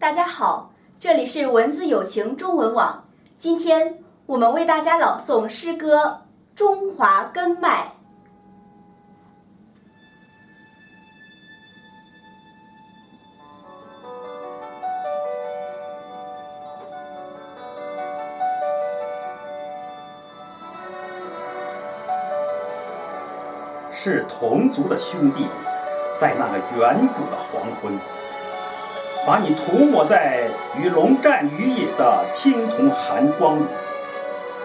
大家好，这里是文字友情中文网。今天我们为大家朗诵诗歌《中华根脉》。是同族的兄弟，在那个远古的黄昏，把你涂抹在与龙战于野的青铜寒光里，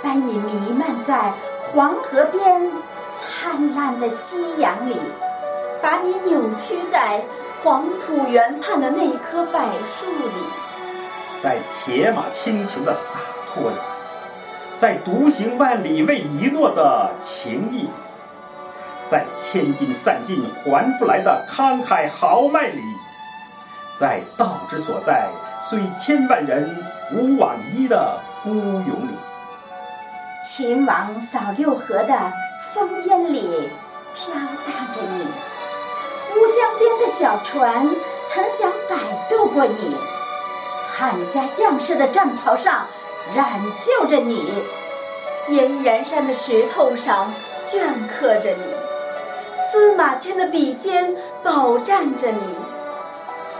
把你弥漫在黄河边灿烂的夕阳里，把你扭曲在黄土原畔的那棵柏树里，在铁马轻裘的洒脱里，在独行万里为一诺的情谊里。在千金散尽还复来的慷慨豪迈里，在道之所在虽千万人吾往矣的孤勇里，秦王扫六合的烽烟里飘荡着你，乌江边的小船曾想摆渡过你，汉家将士的战袍上染就着你，燕然山的石头上镌刻着你。司马迁的笔尖饱蘸着你，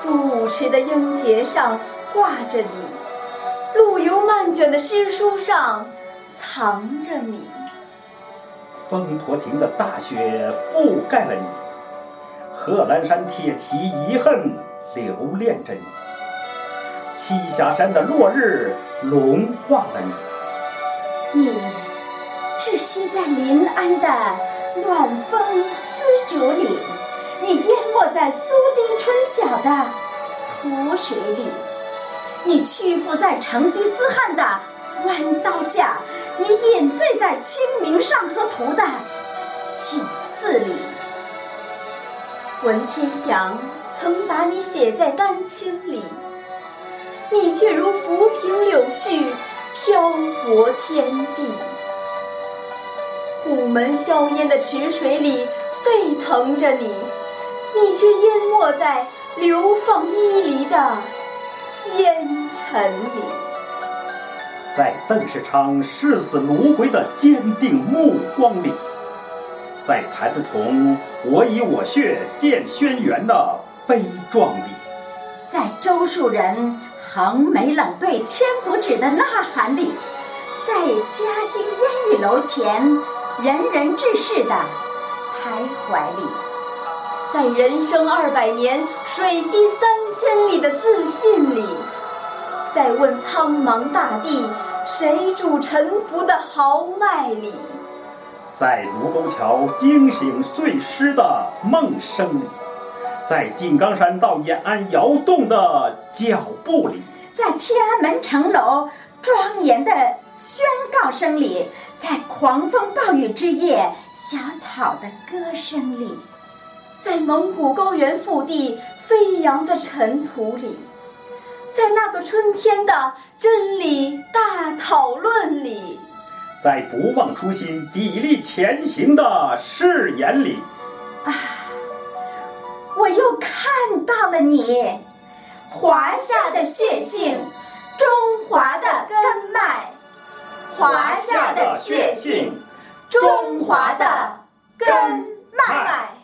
苏武池的英节上挂着你，陆游漫卷的诗书上藏着你，风婆亭的大雪覆盖了你，贺兰山铁蹄遗恨留恋着你，栖霞山的落日融化了你，你窒息在临安的。暖风丝竹里，你淹没在苏堤春晓的湖水里；你屈服在成吉思汗的弯刀下，你饮醉在《清明上河图》的酒肆里。文天祥曾把你写在丹青里，你却如浮萍柳絮，漂泊天地。虎门硝烟的池水里沸腾着你，你却淹没在流放伊犁的烟尘里。在邓世昌视死如归的坚定目光里，在谭嗣同“我以我血建轩辕”的悲壮里，在周树人横眉冷对千夫指的呐喊里，在嘉兴烟雨楼前。仁人志士的徘徊里，在人生二百年、水击三千里的自信里，在问苍茫大地谁主沉浮的豪迈里，在卢沟桥惊醒碎尸的梦声里，在井冈山到延安摇动的脚步里，在天安门城楼庄严的。宣告声里，在狂风暴雨之夜，小草的歌声里，在蒙古高原腹地飞扬的尘土里，在那个春天的真理大讨论里，在不忘初心、砥砺前行的誓言里，啊，我又看到了你，华夏的血性，中华的根脉。华夏的血性，中华的根脉。